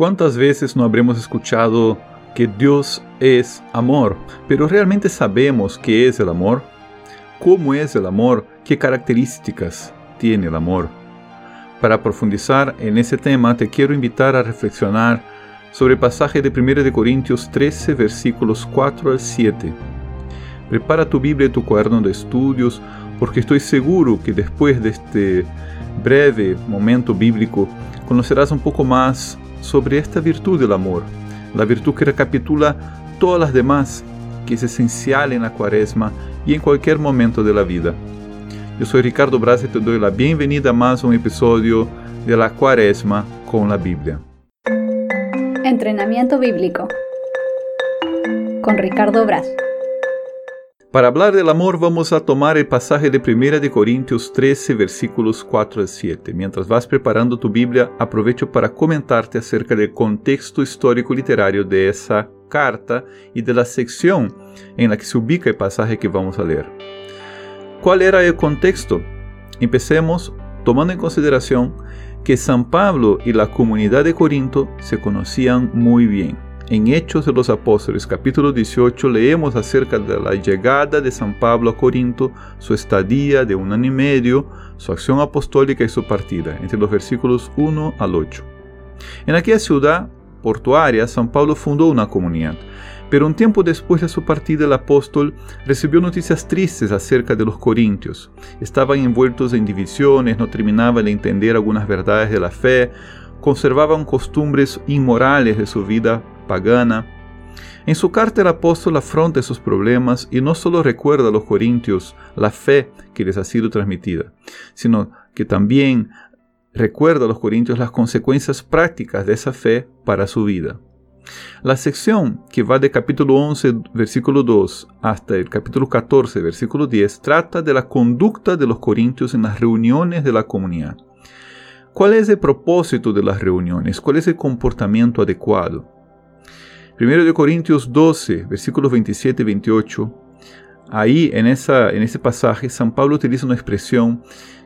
¿Cuántas veces no habremos escuchado que Dios es amor? Pero ¿realmente sabemos qué es el amor? ¿Cómo es el amor? ¿Qué características tiene el amor? Para profundizar en ese tema, te quiero invitar a reflexionar sobre el pasaje de 1 de Corintios 13, versículos 4 al 7. Prepara tu Biblia y tu cuaderno de estudios, porque estoy seguro que después de este breve momento bíblico conocerás un poco más sobre esta virtud del amor, la virtud que recapitula todas las demás, que es esencial en la cuaresma y en cualquier momento de la vida. Yo soy Ricardo Braz y te doy la bienvenida a más un episodio de la cuaresma con la Biblia. Entrenamiento bíblico con Ricardo Braz. Para hablar del amor vamos a tomar el pasaje de 1 de Corintios 13 versículos 4 al 7. Mientras vas preparando tu Biblia, aprovecho para comentarte acerca del contexto histórico literario de esa carta y de la sección en la que se ubica el pasaje que vamos a leer. ¿Cuál era el contexto? Empecemos tomando en consideración que San Pablo y la comunidad de Corinto se conocían muy bien en Hechos de los Apóstoles capítulo 18 leemos acerca de la llegada de San Pablo a Corinto, su estadía de un año y medio, su acción apostólica y su partida, entre los versículos 1 al 8. En aquella ciudad portuaria, San Pablo fundó una comunidad, pero un tiempo después de su partida el apóstol recibió noticias tristes acerca de los corintios. Estaban envueltos en divisiones, no terminaban de entender algunas verdades de la fe, conservaban costumbres inmorales de su vida pagana. En su carta el apóstol afronta esos problemas y no solo recuerda a los corintios la fe que les ha sido transmitida, sino que también recuerda a los corintios las consecuencias prácticas de esa fe para su vida. La sección que va de capítulo 11, versículo 2 hasta el capítulo 14, versículo 10, trata de la conducta de los corintios en las reuniones de la comunidad. ¿Cuál es el propósito de las reuniones? ¿Cuál es el comportamiento adecuado? 1 de Corintios 12, versículos 27 y 28, ahí en, en ese pasaje San Pablo utiliza una expresión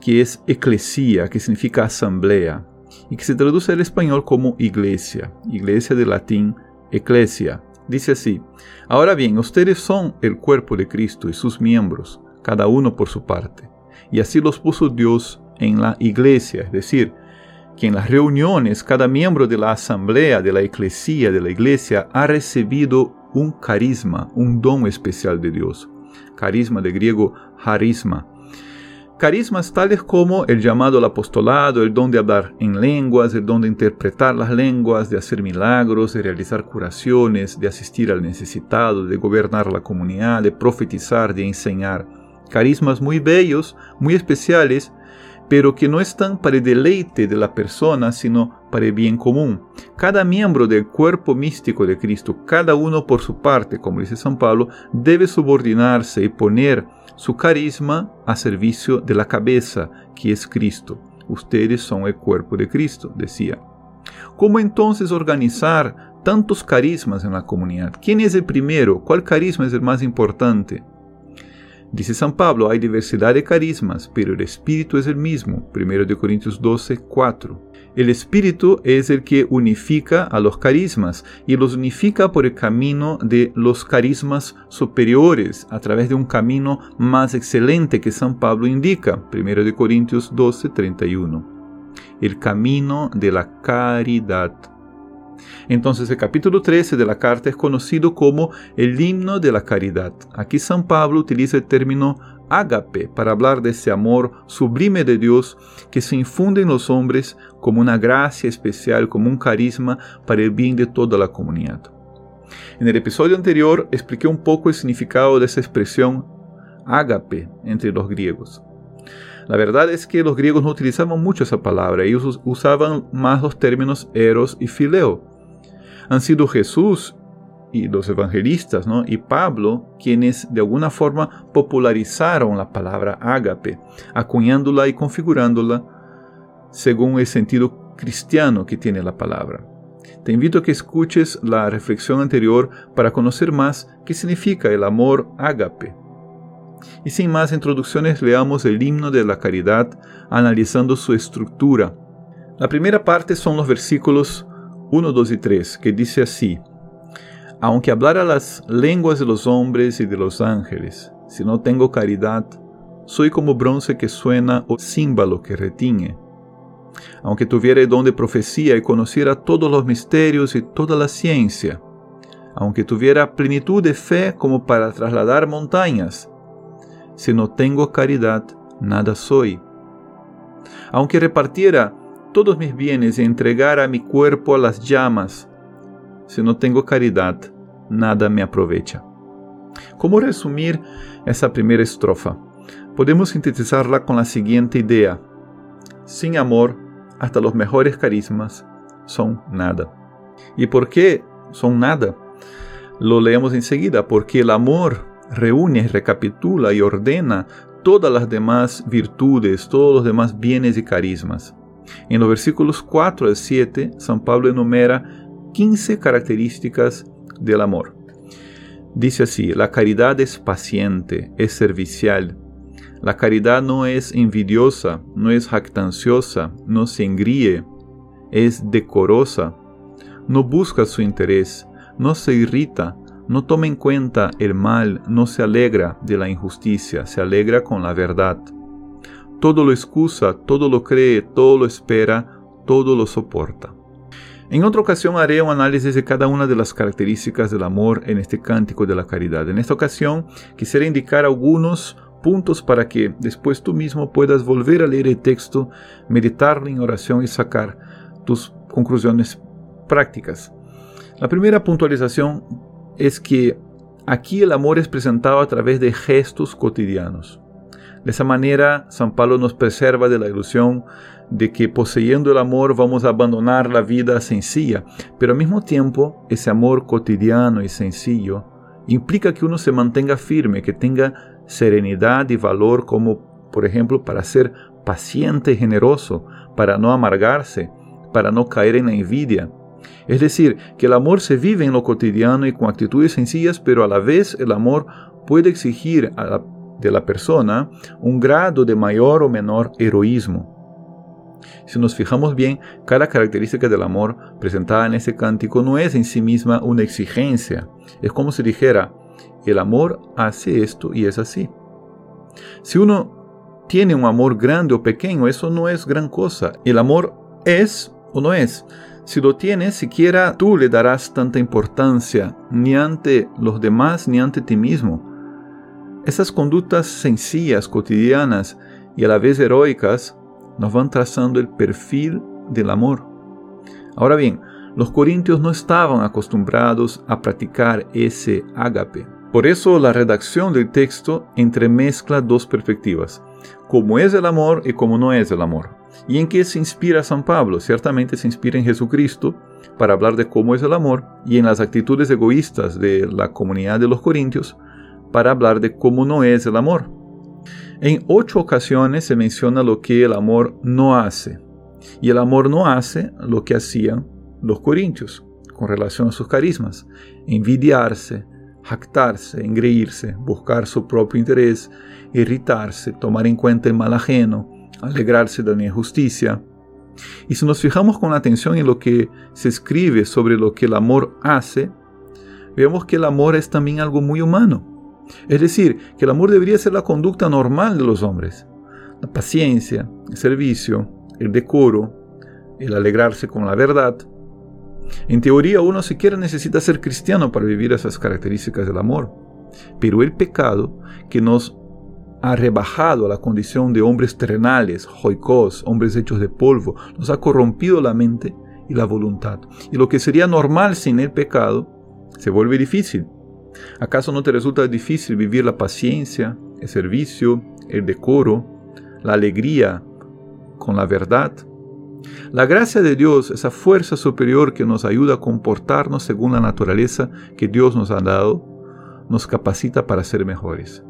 que es eclesia, que significa asamblea, y que se traduce al español como iglesia, iglesia de latín eclesia. Dice así, ahora bien, ustedes son el cuerpo de Cristo y sus miembros, cada uno por su parte, y así los puso Dios en la iglesia, es decir, que en las reuniones cada miembro de la asamblea, de la eclesía, de la iglesia, ha recibido un carisma, un don especial de Dios. Carisma de griego harisma. Carismas tales como el llamado al apostolado, el don de hablar en lenguas, el don de interpretar las lenguas, de hacer milagros, de realizar curaciones, de asistir al necesitado, de gobernar la comunidad, de profetizar, de enseñar. Carismas muy bellos, muy especiales, pero que no están para el deleite de la persona, sino para el bien común. Cada miembro del cuerpo místico de Cristo, cada uno por su parte, como dice San Pablo, debe subordinarse y poner su carisma a servicio de la cabeza, que es Cristo. Ustedes son el cuerpo de Cristo, decía. ¿Cómo entonces organizar tantos carismas en la comunidad? ¿Quién es el primero? ¿Cuál carisma es el más importante? Dice San Pablo, hay diversidad de carismas, pero el Espíritu es el mismo. 1 Corintios 12, 4. El Espíritu es el que unifica a los carismas y los unifica por el camino de los carismas superiores, a través de un camino más excelente que San Pablo indica. 1 Corintios 12, 31. El camino de la caridad. Entonces el capítulo 13 de la carta es conocido como el himno de la caridad. Aquí San Pablo utiliza el término ágape para hablar de ese amor sublime de Dios que se infunde en los hombres como una gracia especial, como un carisma para el bien de toda la comunidad. En el episodio anterior expliqué un poco el significado de esa expresión ágape entre los griegos. La verdad es que los griegos no utilizaban mucho esa palabra, ellos usaban más los términos eros y fileo. Han sido Jesús y los evangelistas ¿no? y Pablo quienes de alguna forma popularizaron la palabra ágape, acuñándola y configurándola según el sentido cristiano que tiene la palabra. Te invito a que escuches la reflexión anterior para conocer más qué significa el amor ágape. Y sin más introducciones, leamos el himno de la caridad analizando su estructura. La primera parte son los versículos 1, 2 y 3, que dice así, aunque hablara las lenguas de los hombres y de los ángeles, si no tengo caridad, soy como bronce que suena o címbalo que retiñe. Aunque tuviera el don de profecía y conociera todos los misterios y toda la ciencia, aunque tuviera plenitud de fe como para trasladar montañas, si no tengo caridad, nada soy. Aunque repartiera todos mis bienes y entregara mi cuerpo a las llamas, si no tengo caridad, nada me aprovecha. ¿Cómo resumir esa primera estrofa? Podemos sintetizarla con la siguiente idea. Sin amor, hasta los mejores carismas son nada. ¿Y por qué son nada? Lo leemos enseguida, porque el amor reúne, recapitula y ordena todas las demás virtudes, todos los demás bienes y carismas. En los versículos 4 al 7, San Pablo enumera 15 características del amor. Dice así, la caridad es paciente, es servicial. La caridad no es envidiosa, no es jactanciosa, no se engríe, es decorosa, no busca su interés, no se irrita, no toma en cuenta el mal, no se alegra de la injusticia, se alegra con la verdad. Todo lo excusa, todo lo cree, todo lo espera, todo lo soporta. En otra ocasión haré un análisis de cada una de las características del amor en este cántico de la caridad. En esta ocasión quisiera indicar algunos puntos para que después tú mismo puedas volver a leer el texto, meditarlo en oración y sacar tus conclusiones prácticas. La primera puntualización es que aquí el amor es presentado a través de gestos cotidianos. De esa manera, San Pablo nos preserva de la ilusión de que poseyendo el amor vamos a abandonar la vida sencilla, pero al mismo tiempo ese amor cotidiano y sencillo implica que uno se mantenga firme, que tenga serenidad y valor como, por ejemplo, para ser paciente y generoso, para no amargarse, para no caer en la envidia. Es decir, que el amor se vive en lo cotidiano y con actitudes sencillas, pero a la vez el amor puede exigir de la persona un grado de mayor o menor heroísmo. Si nos fijamos bien, cada característica del amor presentada en ese cántico no es en sí misma una exigencia. Es como si dijera, el amor hace esto y es así. Si uno tiene un amor grande o pequeño, eso no es gran cosa. El amor es o no es. Si lo tienes, siquiera tú le darás tanta importancia, ni ante los demás ni ante ti mismo. Esas conductas sencillas, cotidianas y a la vez heroicas nos van trazando el perfil del amor. Ahora bien, los corintios no estaban acostumbrados a practicar ese ágape. Por eso la redacción del texto entremezcla dos perspectivas, cómo es el amor y cómo no es el amor. ¿Y en qué se inspira San Pablo? Ciertamente se inspira en Jesucristo para hablar de cómo es el amor y en las actitudes egoístas de la comunidad de los corintios para hablar de cómo no es el amor. En ocho ocasiones se menciona lo que el amor no hace. Y el amor no hace lo que hacían los corintios con relación a sus carismas. Envidiarse, jactarse, engreírse, buscar su propio interés, irritarse, tomar en cuenta el mal ajeno, alegrarse de la injusticia. Y si nos fijamos con atención en lo que se escribe sobre lo que el amor hace, vemos que el amor es también algo muy humano. Es decir, que el amor debería ser la conducta normal de los hombres. La paciencia, el servicio, el decoro, el alegrarse con la verdad. En teoría uno siquiera necesita ser cristiano para vivir esas características del amor. Pero el pecado que nos ha rebajado a la condición de hombres terrenales, joicos, hombres hechos de polvo, nos ha corrompido la mente y la voluntad. Y lo que sería normal sin el pecado se vuelve difícil. ¿Acaso no te resulta difícil vivir la paciencia, el servicio, el decoro, la alegría con la verdad? La gracia de Dios, esa fuerza superior que nos ayuda a comportarnos según la naturaleza que Dios nos ha dado, nos capacita para ser mejores.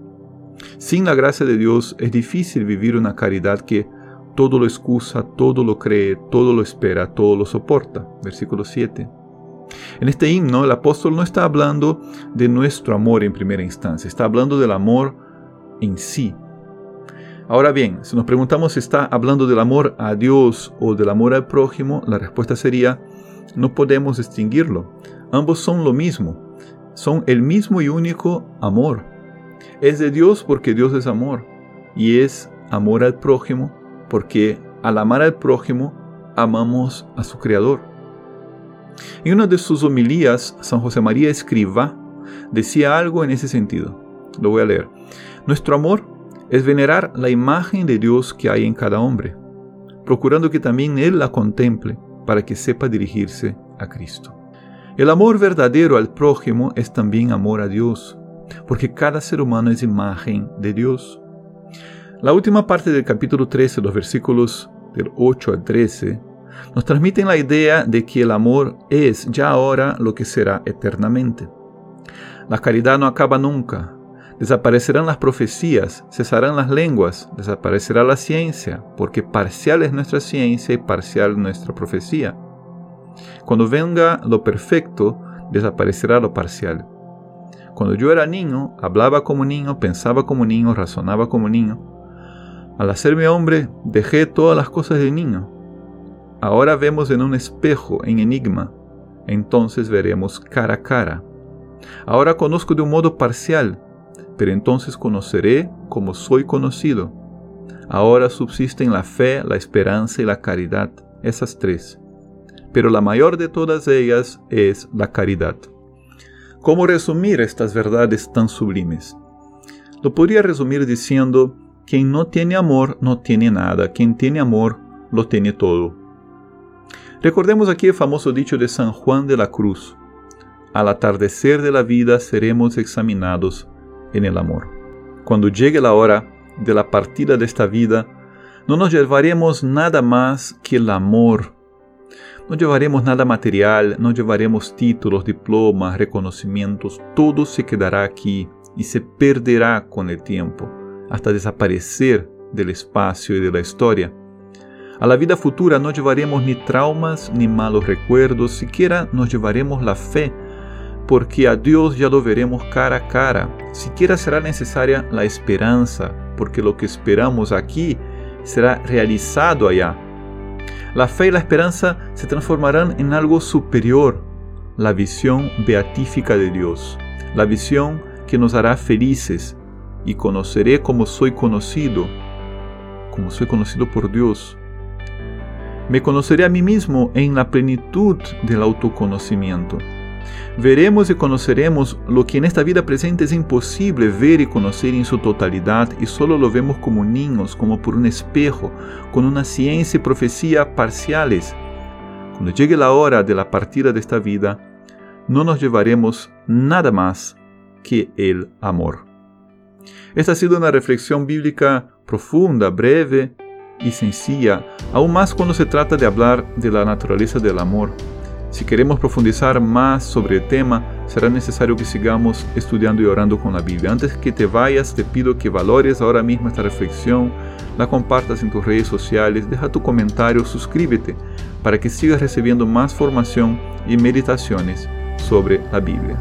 Sin la gracia de Dios es difícil vivir una caridad que todo lo excusa, todo lo cree, todo lo espera, todo lo soporta. Versículo 7. En este himno el apóstol no está hablando de nuestro amor en primera instancia, está hablando del amor en sí. Ahora bien, si nos preguntamos si está hablando del amor a Dios o del amor al prójimo, la respuesta sería no podemos distinguirlo. Ambos son lo mismo, son el mismo y único amor. Es de Dios porque Dios es amor, y es amor al prójimo porque al amar al prójimo amamos a su Creador. En una de sus homilías, San José María Escriba decía algo en ese sentido. Lo voy a leer. Nuestro amor es venerar la imagen de Dios que hay en cada hombre, procurando que también Él la contemple para que sepa dirigirse a Cristo. El amor verdadero al prójimo es también amor a Dios, porque cada ser humano es imagen de Dios. La última parte del capítulo 13, los versículos del 8 al 13, nos transmiten la idea de que el amor es ya ahora lo que será eternamente. La caridad no acaba nunca. Desaparecerán las profecías, cesarán las lenguas, desaparecerá la ciencia, porque parcial es nuestra ciencia y parcial nuestra profecía. Cuando venga lo perfecto, desaparecerá lo parcial. Cuando yo era niño, hablaba como niño, pensaba como niño, razonaba como niño. Al hacerme hombre, dejé todas las cosas de niño. Ahora vemos en un espejo, en enigma, entonces veremos cara a cara. Ahora conozco de un modo parcial, pero entonces conoceré como soy conocido. Ahora subsisten la fe, la esperanza y la caridad, esas tres. Pero la mayor de todas ellas es la caridad. ¿Cómo resumir estas verdades tan sublimes? Lo podría resumir diciendo, quien no tiene amor no tiene nada, quien tiene amor lo tiene todo. Recordemos aquí el famoso dicho de San Juan de la Cruz, al atardecer de la vida seremos examinados en el amor. Cuando llegue la hora de la partida de esta vida, no nos llevaremos nada más que el amor. No llevaremos nada material, no llevaremos títulos, diplomas, reconocimientos, todo se quedará aquí y se perderá con el tiempo, hasta desaparecer del espacio y de la historia. A la vida futura no llevaremos ni traumas ni malos recuerdos, siquiera nos llevaremos la fe porque a Dios ya lo veremos cara a cara. Siquiera será necesaria la esperanza, porque lo que esperamos aquí será realizado allá. La fe y la esperanza se transformarán en algo superior, la visión beatífica de Dios, la visión que nos hará felices y conoceré como soy conocido, como soy conocido por Dios. Me conoceré a mí mismo en la plenitud del autoconocimiento veremos y conoceremos lo que en esta vida presente es imposible ver y conocer en su totalidad y solo lo vemos como niños, como por un espejo, con una ciencia y profecía parciales. Cuando llegue la hora de la partida de esta vida, no nos llevaremos nada más que el amor. Esta ha sido una reflexión bíblica profunda, breve y sencilla, aún más cuando se trata de hablar de la naturaleza del amor. Si queremos profundizar más sobre el tema, será necesario que sigamos estudiando y orando con la Biblia. Antes que te vayas, te pido que valores ahora mismo esta reflexión, la compartas en tus redes sociales, deja tu comentario, suscríbete para que sigas recibiendo más formación y meditaciones sobre la Biblia.